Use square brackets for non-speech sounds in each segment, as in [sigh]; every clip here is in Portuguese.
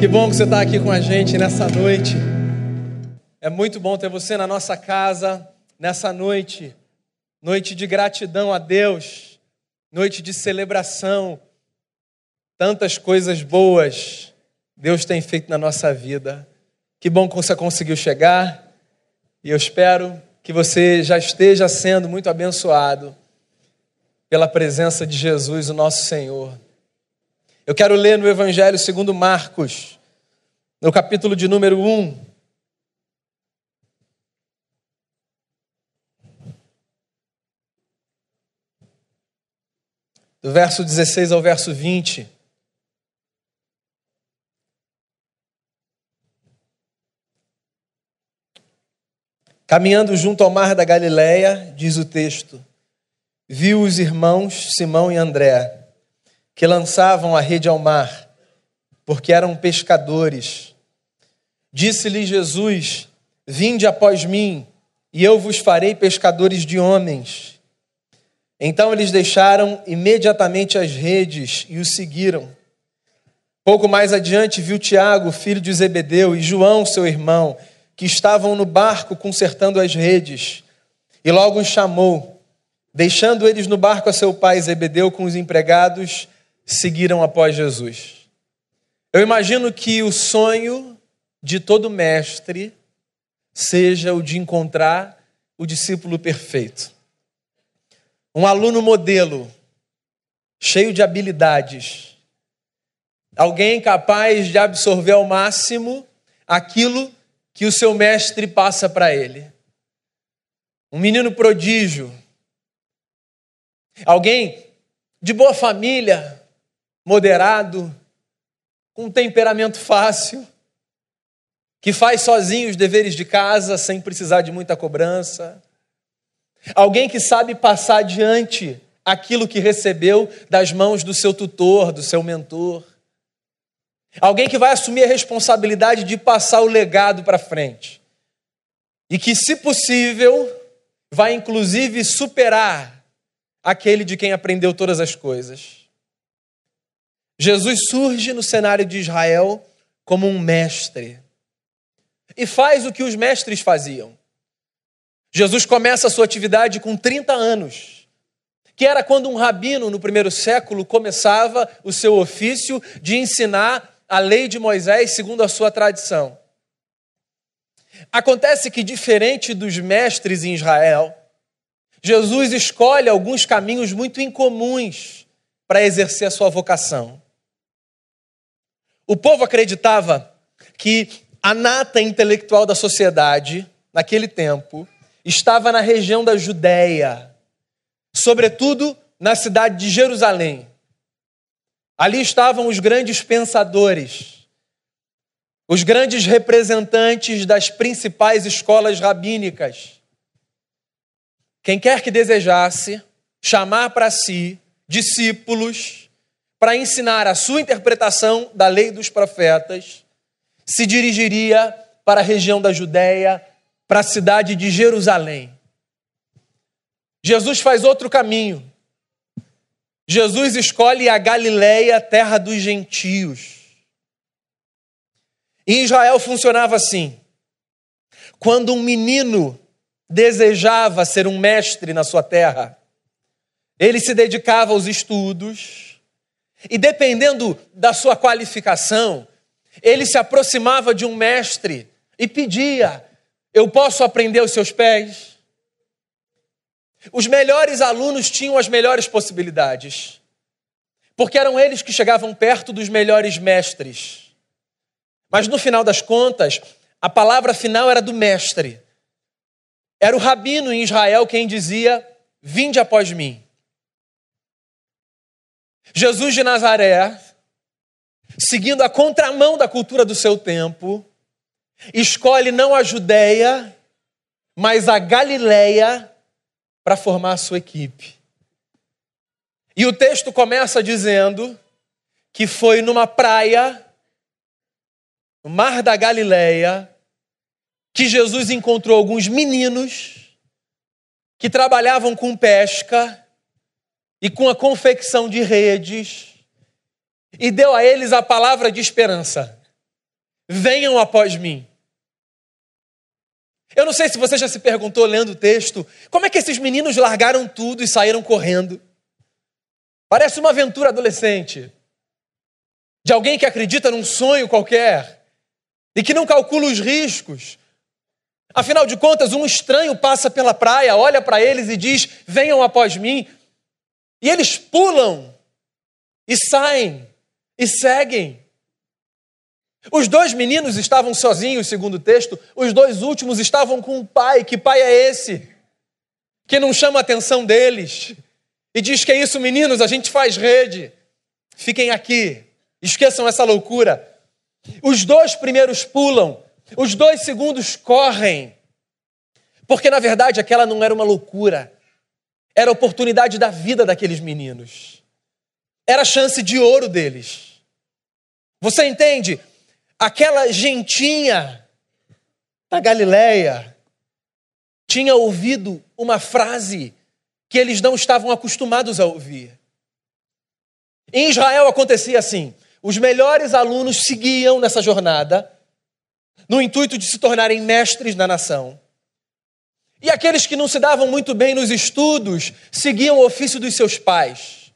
Que bom que você está aqui com a gente nessa noite. É muito bom ter você na nossa casa nessa noite. Noite de gratidão a Deus, noite de celebração. Tantas coisas boas Deus tem feito na nossa vida. Que bom que você conseguiu chegar e eu espero que você já esteja sendo muito abençoado pela presença de Jesus, o nosso Senhor. Eu quero ler no Evangelho segundo Marcos, no capítulo de número 1. Do verso 16 ao verso 20. Caminhando junto ao mar da Galileia, diz o texto, viu os irmãos Simão e André que lançavam a rede ao mar, porque eram pescadores. Disse-lhe Jesus: Vinde após mim, e eu vos farei pescadores de homens. Então eles deixaram imediatamente as redes e o seguiram. Pouco mais adiante viu Tiago, filho de Zebedeu, e João, seu irmão, que estavam no barco consertando as redes, e logo os chamou. Deixando eles no barco a seu pai Zebedeu com os empregados, seguiram após Jesus. Eu imagino que o sonho de todo mestre seja o de encontrar o discípulo perfeito. Um aluno modelo, cheio de habilidades. Alguém capaz de absorver ao máximo aquilo que o seu mestre passa para ele. Um menino prodígio. Alguém de boa família, moderado, com um temperamento fácil, que faz sozinho os deveres de casa sem precisar de muita cobrança. Alguém que sabe passar adiante aquilo que recebeu das mãos do seu tutor, do seu mentor. Alguém que vai assumir a responsabilidade de passar o legado para frente. E que, se possível, vai inclusive superar aquele de quem aprendeu todas as coisas. Jesus surge no cenário de Israel como um mestre e faz o que os mestres faziam. Jesus começa a sua atividade com 30 anos, que era quando um rabino no primeiro século começava o seu ofício de ensinar a lei de Moisés segundo a sua tradição. Acontece que, diferente dos mestres em Israel, Jesus escolhe alguns caminhos muito incomuns para exercer a sua vocação. O povo acreditava que a nata intelectual da sociedade, naquele tempo, estava na região da Judéia, sobretudo na cidade de Jerusalém. Ali estavam os grandes pensadores, os grandes representantes das principais escolas rabínicas. Quem quer que desejasse chamar para si discípulos para ensinar a sua interpretação da lei dos profetas, se dirigiria para a região da Judéia, para a cidade de Jerusalém. Jesus faz outro caminho. Jesus escolhe a Galiléia, terra dos gentios. Em Israel funcionava assim: quando um menino desejava ser um mestre na sua terra, ele se dedicava aos estudos, e dependendo da sua qualificação, ele se aproximava de um mestre e pedia: Eu posso aprender aos seus pés? Os melhores alunos tinham as melhores possibilidades, porque eram eles que chegavam perto dos melhores mestres. Mas no final das contas, a palavra final era do mestre. Era o rabino em Israel quem dizia: Vinde após mim. Jesus de Nazaré, seguindo a contramão da cultura do seu tempo, escolhe não a Judéia, mas a Galileia para formar a sua equipe. E o texto começa dizendo que foi numa praia, no mar da Galileia, que Jesus encontrou alguns meninos que trabalhavam com pesca e com a confecção de redes, e deu a eles a palavra de esperança. venham após mim. Eu não sei se você já se perguntou lendo o texto, como é que esses meninos largaram tudo e saíram correndo? Parece uma aventura adolescente. De alguém que acredita num sonho qualquer e que não calcula os riscos. Afinal de contas, um estranho passa pela praia, olha para eles e diz: Venham após mim. E eles pulam e saem e seguem. Os dois meninos estavam sozinhos, segundo o texto, os dois últimos estavam com o pai. Que pai é esse? Que não chama a atenção deles e diz que é isso, meninos, a gente faz rede. Fiquem aqui, esqueçam essa loucura. Os dois primeiros pulam, os dois segundos correm, porque na verdade aquela não era uma loucura, era a oportunidade da vida daqueles meninos, era a chance de ouro deles. Você entende? Aquela gentinha da Galileia tinha ouvido uma frase que eles não estavam acostumados a ouvir. Em Israel acontecia assim: os melhores alunos seguiam nessa jornada, no intuito de se tornarem mestres na nação. E aqueles que não se davam muito bem nos estudos seguiam o ofício dos seus pais.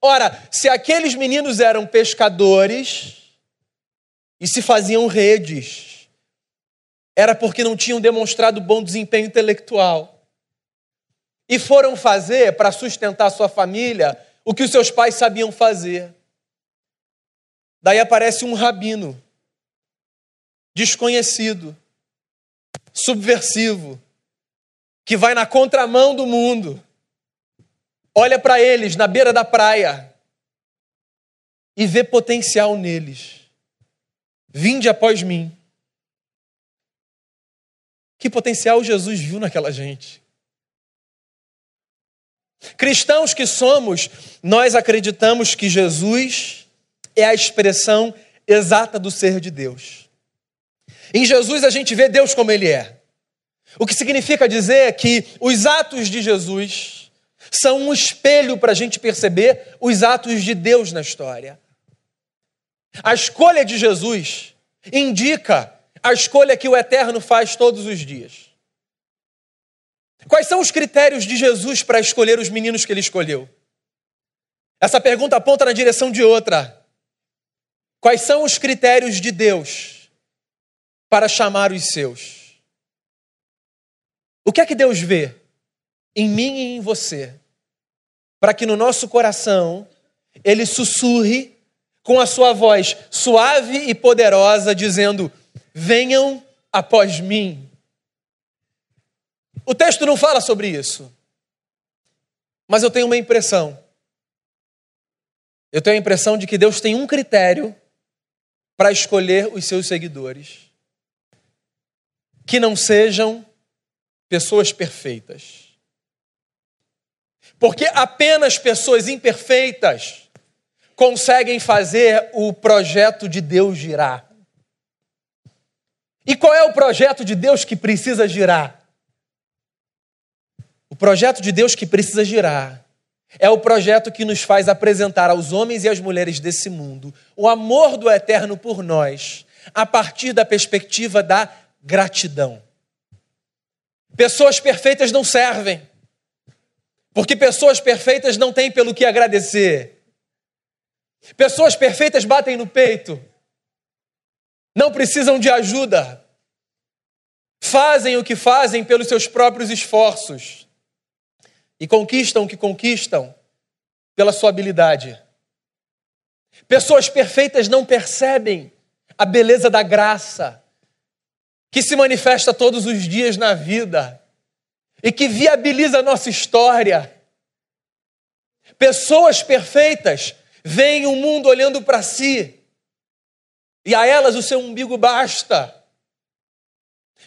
Ora, se aqueles meninos eram pescadores, e se faziam redes. Era porque não tinham demonstrado bom desempenho intelectual. E foram fazer, para sustentar sua família, o que os seus pais sabiam fazer. Daí aparece um rabino, desconhecido, subversivo, que vai na contramão do mundo, olha para eles na beira da praia e vê potencial neles. Vinde após mim. Que potencial Jesus viu naquela gente. Cristãos que somos, nós acreditamos que Jesus é a expressão exata do ser de Deus. Em Jesus a gente vê Deus como Ele é. O que significa dizer que os atos de Jesus são um espelho para a gente perceber os atos de Deus na história. A escolha de Jesus indica a escolha que o Eterno faz todos os dias. Quais são os critérios de Jesus para escolher os meninos que ele escolheu? Essa pergunta aponta na direção de outra. Quais são os critérios de Deus para chamar os seus? O que é que Deus vê em mim e em você, para que no nosso coração ele sussurre com a sua voz suave e poderosa, dizendo: Venham após mim. O texto não fala sobre isso, mas eu tenho uma impressão. Eu tenho a impressão de que Deus tem um critério para escolher os seus seguidores que não sejam pessoas perfeitas. Porque apenas pessoas imperfeitas conseguem fazer o projeto de Deus girar. E qual é o projeto de Deus que precisa girar? O projeto de Deus que precisa girar é o projeto que nos faz apresentar aos homens e às mulheres desse mundo o amor do eterno por nós, a partir da perspectiva da gratidão. Pessoas perfeitas não servem, porque pessoas perfeitas não têm pelo que agradecer. Pessoas perfeitas batem no peito, não precisam de ajuda, fazem o que fazem pelos seus próprios esforços. E conquistam o que conquistam pela sua habilidade. Pessoas perfeitas não percebem a beleza da graça que se manifesta todos os dias na vida e que viabiliza a nossa história. Pessoas perfeitas veem o mundo olhando para si, e a elas o seu umbigo basta.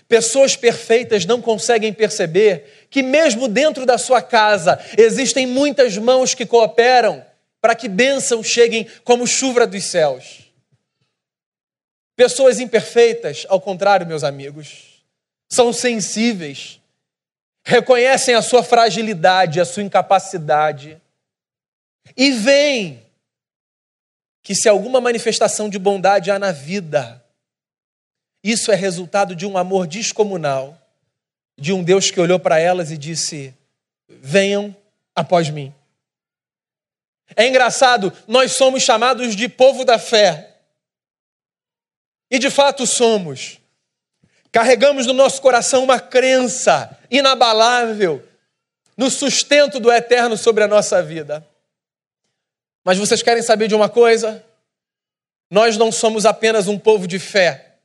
Pessoas perfeitas não conseguem perceber que, mesmo dentro da sua casa, existem muitas mãos que cooperam para que bênçãos cheguem como chuva dos céus. Pessoas imperfeitas, ao contrário, meus amigos, são sensíveis, reconhecem a sua fragilidade, a sua incapacidade e veem que se alguma manifestação de bondade há na vida, Isso é resultado de um amor descomunal, de um Deus que olhou para elas e disse: Venham após mim. É engraçado, nós somos chamados de povo da fé. E de fato somos. Carregamos no nosso coração uma crença inabalável no sustento do eterno sobre a nossa vida. Mas vocês querem saber de uma coisa? Nós não somos apenas um povo de fé.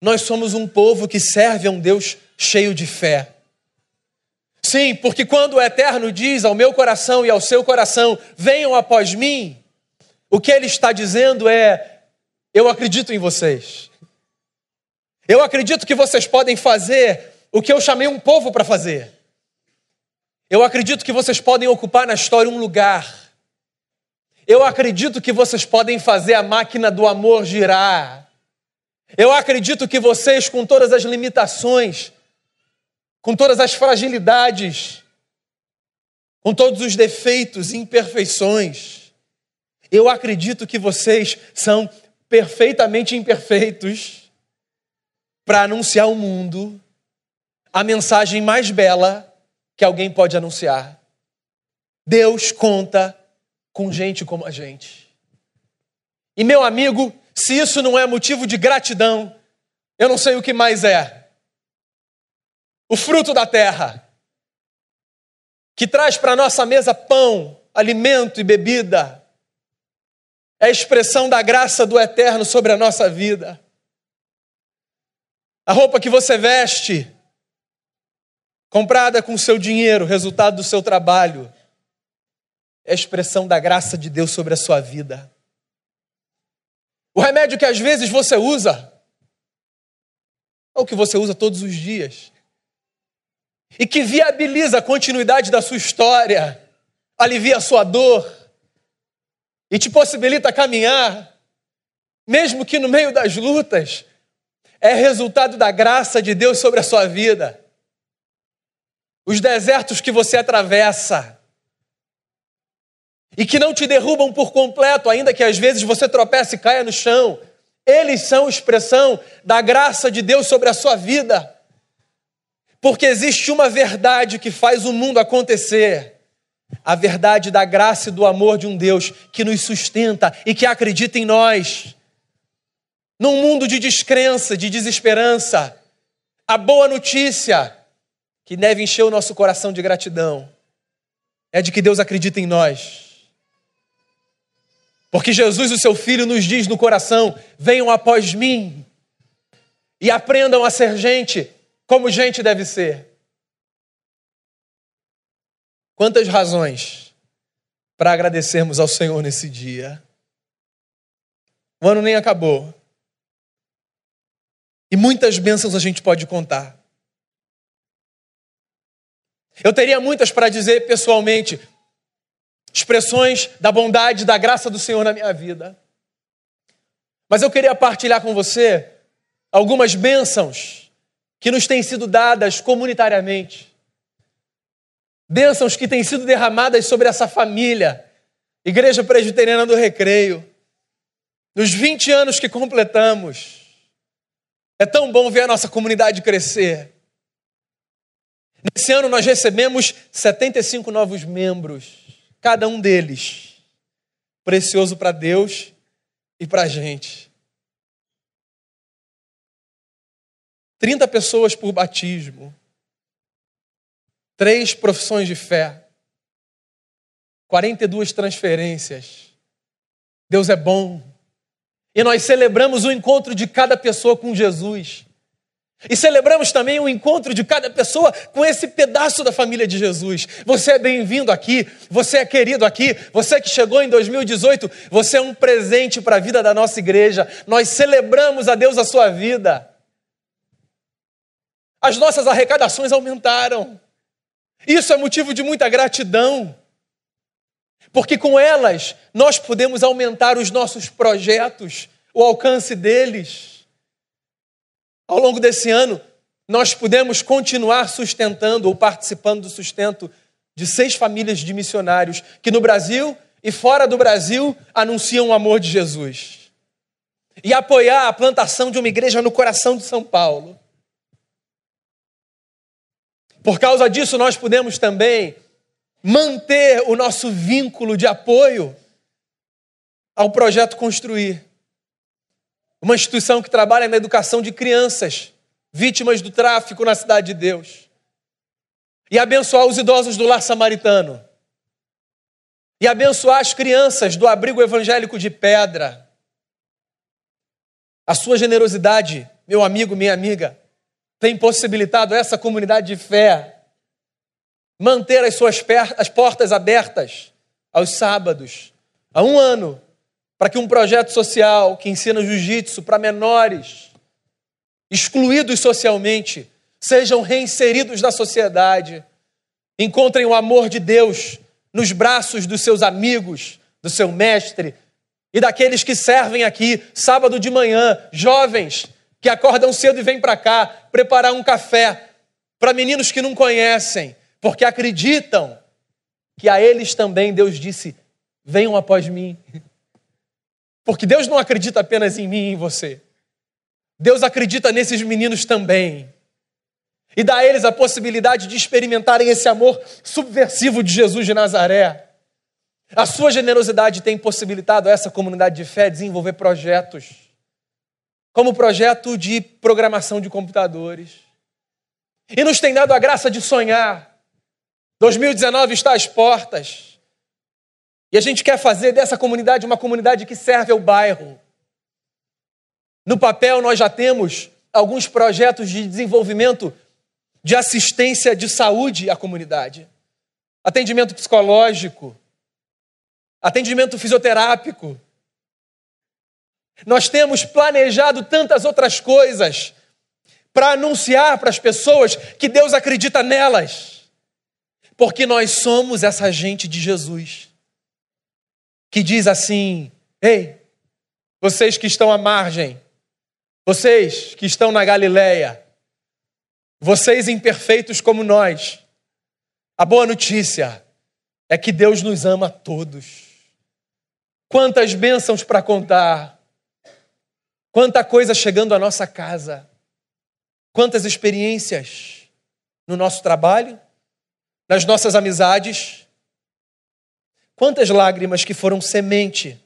Nós somos um povo que serve a um Deus cheio de fé. Sim, porque quando o Eterno diz ao meu coração e ao seu coração: venham após mim, o que ele está dizendo é: eu acredito em vocês. Eu acredito que vocês podem fazer o que eu chamei um povo para fazer. Eu acredito que vocês podem ocupar na história um lugar. Eu acredito que vocês podem fazer a máquina do amor girar. Eu acredito que vocês, com todas as limitações, com todas as fragilidades, com todos os defeitos e imperfeições, eu acredito que vocês são perfeitamente imperfeitos para anunciar ao mundo a mensagem mais bela que alguém pode anunciar. Deus conta com gente como a gente. E meu amigo, se isso não é motivo de gratidão, eu não sei o que mais é. O fruto da terra, que traz para nossa mesa pão, alimento e bebida, é a expressão da graça do eterno sobre a nossa vida. A roupa que você veste, comprada com seu dinheiro, resultado do seu trabalho, é a expressão da graça de Deus sobre a sua vida. O remédio que às vezes você usa é o que você usa todos os dias e que viabiliza a continuidade da sua história, alivia a sua dor e te possibilita caminhar, mesmo que no meio das lutas, é resultado da graça de Deus sobre a sua vida. Os desertos que você atravessa, e que não te derrubam por completo, ainda que às vezes você tropece e caia no chão. Eles são expressão da graça de Deus sobre a sua vida. Porque existe uma verdade que faz o mundo acontecer. A verdade da graça e do amor de um Deus que nos sustenta e que acredita em nós. Num mundo de descrença, de desesperança, a boa notícia que deve encher o nosso coração de gratidão é de que Deus acredita em nós porque Jesus, o seu Filho, nos diz no coração: venham após mim e aprendam a ser gente como gente deve ser. Quantas razões para agradecermos ao Senhor nesse dia. O ano nem acabou. E muitas bênçãos a gente pode contar. Eu teria muitas para dizer pessoalmente, expressões da bondade, da graça do Senhor na minha vida. Mas eu queria partilhar com você algumas bênçãos que nos têm sido dadas comunitariamente. Bênçãos que têm sido derramadas sobre essa família, Igreja Presbiteriana do Recreio. Nos 20 anos que completamos, é tão bom ver a nossa comunidade crescer. Nesse ano nós recebemos 75 novos membros cada um deles precioso para Deus e para a gente. 30 pessoas por batismo, três profissões de fé, 42 transferências. Deus é bom. E nós celebramos o encontro de cada pessoa com Jesus. E celebramos também o encontro de cada pessoa com esse pedaço da família de Jesus. Você é bem-vindo aqui, você é querido aqui, você que chegou em 2018, você é um presente para a vida da nossa igreja. Nós celebramos a Deus a sua vida. As nossas arrecadações aumentaram. Isso é motivo de muita gratidão. Porque com elas nós podemos aumentar os nossos projetos, o alcance deles. Ao longo desse ano, nós pudemos continuar sustentando ou participando do sustento de seis famílias de missionários que no Brasil e fora do Brasil anunciam o amor de Jesus. e apoiar a plantação de uma igreja no coração de São Paulo. Por causa disso, nós podemos também manter o nosso vínculo de apoio ao projeto Construir. Uma instituição que trabalha na educação de crianças vítimas do tráfico na cidade de Deus. E abençoar os idosos do lar samaritano. E abençoar as crianças do abrigo evangélico de pedra. A sua generosidade, meu amigo, minha amiga, tem possibilitado essa comunidade de fé manter as suas as portas abertas aos sábados, há um ano, para que um projeto social que ensina jiu-jitsu para menores, excluídos socialmente, sejam reinseridos na sociedade, encontrem o amor de Deus nos braços dos seus amigos, do seu mestre e daqueles que servem aqui sábado de manhã, jovens que acordam cedo e vêm para cá preparar um café para meninos que não conhecem, porque acreditam que a eles também Deus disse: venham após mim. [laughs] Porque Deus não acredita apenas em mim e em você. Deus acredita nesses meninos também. E dá a eles a possibilidade de experimentarem esse amor subversivo de Jesus de Nazaré. A sua generosidade tem possibilitado a essa comunidade de fé desenvolver projetos, como projeto de programação de computadores. E nos tem dado a graça de sonhar 2019 está às portas. E a gente quer fazer dessa comunidade uma comunidade que serve ao bairro. No papel, nós já temos alguns projetos de desenvolvimento de assistência de saúde à comunidade, atendimento psicológico, atendimento fisioterápico. Nós temos planejado tantas outras coisas para anunciar para as pessoas que Deus acredita nelas porque nós somos essa gente de Jesus que diz assim: ei, vocês que estão à margem, vocês que estão na Galileia, vocês imperfeitos como nós, a boa notícia é que Deus nos ama a todos. Quantas bênçãos para contar, quanta coisa chegando à nossa casa, quantas experiências no nosso trabalho, nas nossas amizades. Quantas lágrimas que foram semente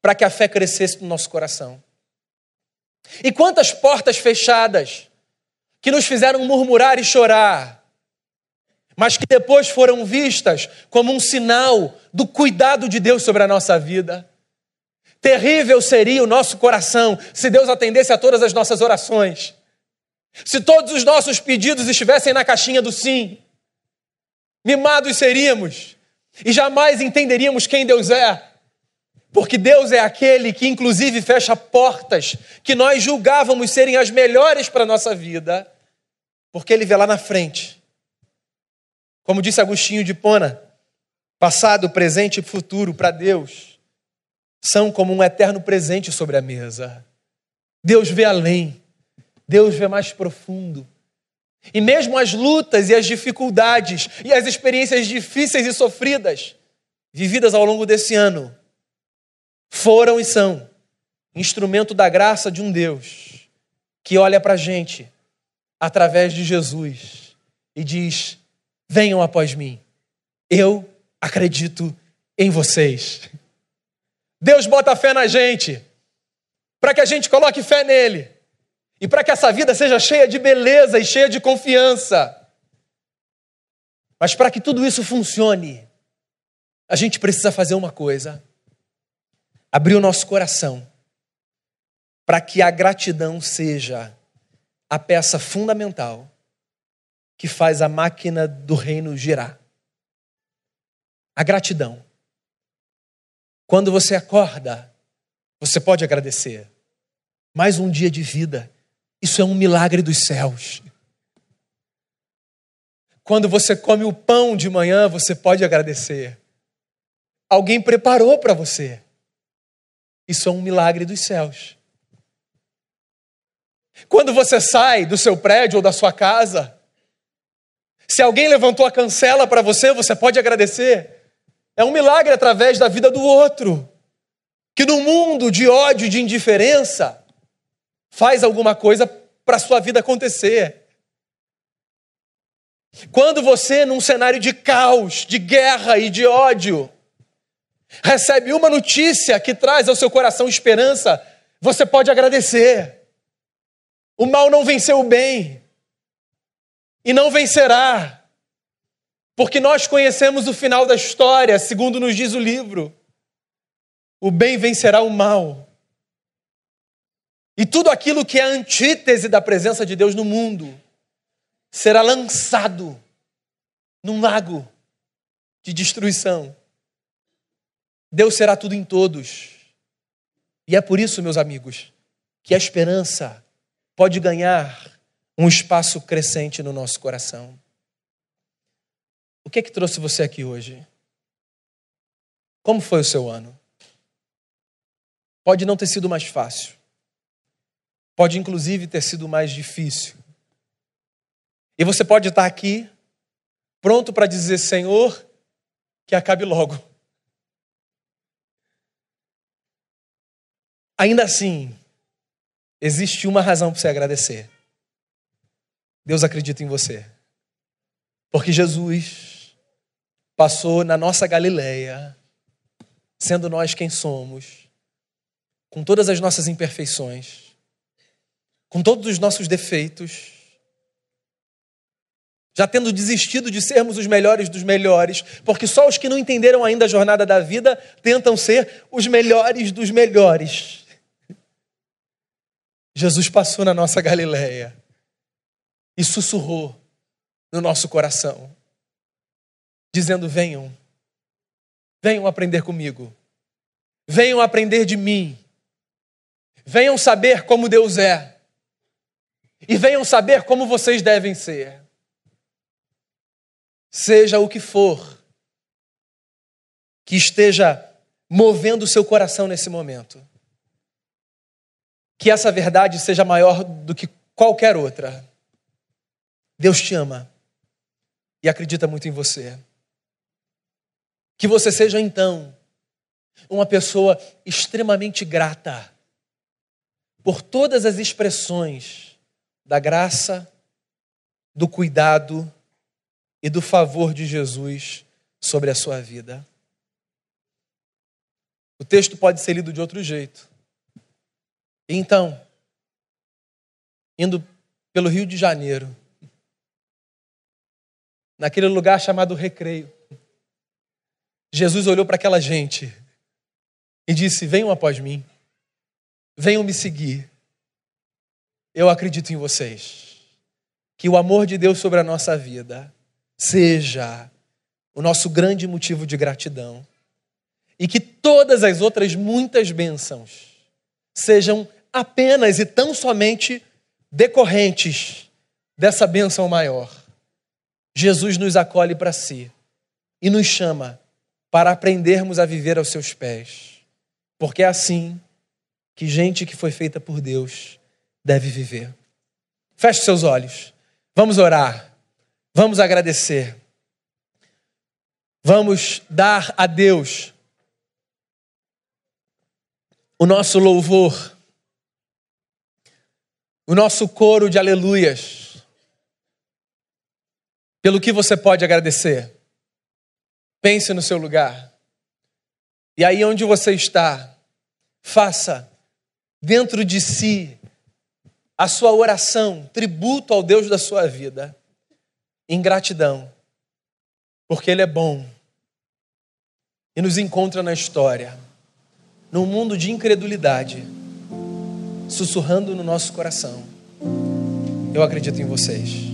para que a fé crescesse no nosso coração. E quantas portas fechadas que nos fizeram murmurar e chorar, mas que depois foram vistas como um sinal do cuidado de Deus sobre a nossa vida. Terrível seria o nosso coração se Deus atendesse a todas as nossas orações. Se todos os nossos pedidos estivessem na caixinha do sim mimados seríamos e jamais entenderíamos quem Deus é. Porque Deus é aquele que, inclusive, fecha portas que nós julgávamos serem as melhores para a nossa vida, porque Ele vê lá na frente. Como disse Agostinho de Pona, passado, presente e futuro para Deus são como um eterno presente sobre a mesa. Deus vê além, Deus vê mais profundo. E mesmo as lutas e as dificuldades e as experiências difíceis e sofridas vividas ao longo desse ano foram e são instrumento da graça de um Deus que olha para a gente através de Jesus e diz: Venham após mim, eu acredito em vocês. Deus bota fé na gente para que a gente coloque fé nele e para que essa vida seja cheia de beleza e cheia de confiança. Mas para que tudo isso funcione, a gente precisa fazer uma coisa: abrir o nosso coração para que a gratidão seja a peça fundamental que faz a máquina do reino girar. A gratidão. Quando você acorda, você pode agradecer. Mais um dia de vida isso é um milagre dos céus. Quando você come o pão de manhã, você pode agradecer. Alguém preparou para você. Isso é um milagre dos céus. Quando você sai do seu prédio ou da sua casa, se alguém levantou a cancela para você, você pode agradecer. É um milagre através da vida do outro. que no mundo de ódio e de indiferença faz alguma coisa para a sua vida acontecer. Quando você, num cenário de caos, de guerra e de ódio, recebe uma notícia que traz ao seu coração esperança, você pode agradecer. O mal não venceu o bem e não vencerá, porque nós conhecemos o final da história, segundo nos diz o livro. O bem vencerá o mal. E tudo aquilo que é antítese da presença de Deus no mundo será lançado num lago de destruição. Deus será tudo em todos. E é por isso, meus amigos, que a esperança pode ganhar um espaço crescente no nosso coração. O que é que trouxe você aqui hoje? Como foi o seu ano? Pode não ter sido mais fácil. Pode, inclusive, ter sido mais difícil. E você pode estar aqui, pronto para dizer: Senhor, que acabe logo. Ainda assim, existe uma razão para você agradecer. Deus acredita em você. Porque Jesus passou na nossa Galileia, sendo nós quem somos, com todas as nossas imperfeições, com todos os nossos defeitos, já tendo desistido de sermos os melhores dos melhores, porque só os que não entenderam ainda a jornada da vida tentam ser os melhores dos melhores. Jesus passou na nossa Galileia e sussurrou no nosso coração, dizendo: Venham, venham aprender comigo, venham aprender de mim, venham saber como Deus é, e venham saber como vocês devem ser. Seja o que for que esteja movendo o seu coração nesse momento que essa verdade seja maior do que qualquer outra. Deus te ama e acredita muito em você. Que você seja então uma pessoa extremamente grata por todas as expressões da graça, do cuidado e do favor de Jesus sobre a sua vida. O texto pode ser lido de outro jeito. Então, indo pelo Rio de Janeiro, naquele lugar chamado Recreio, Jesus olhou para aquela gente e disse: Venham após mim, venham me seguir. Eu acredito em vocês. Que o amor de Deus sobre a nossa vida seja o nosso grande motivo de gratidão. E que todas as outras muitas bênçãos sejam apenas e tão somente decorrentes dessa bênção maior. Jesus nos acolhe para si e nos chama para aprendermos a viver aos seus pés, porque é assim que gente que foi feita por Deus deve viver. Feche seus olhos, vamos orar, vamos agradecer, vamos dar a Deus o nosso louvor o nosso coro de aleluias. Pelo que você pode agradecer. Pense no seu lugar. E aí onde você está, faça dentro de si a sua oração, tributo ao Deus da sua vida, em gratidão, porque Ele é bom e nos encontra na história, num mundo de incredulidade sussurrando no nosso coração: Eu acredito em vocês.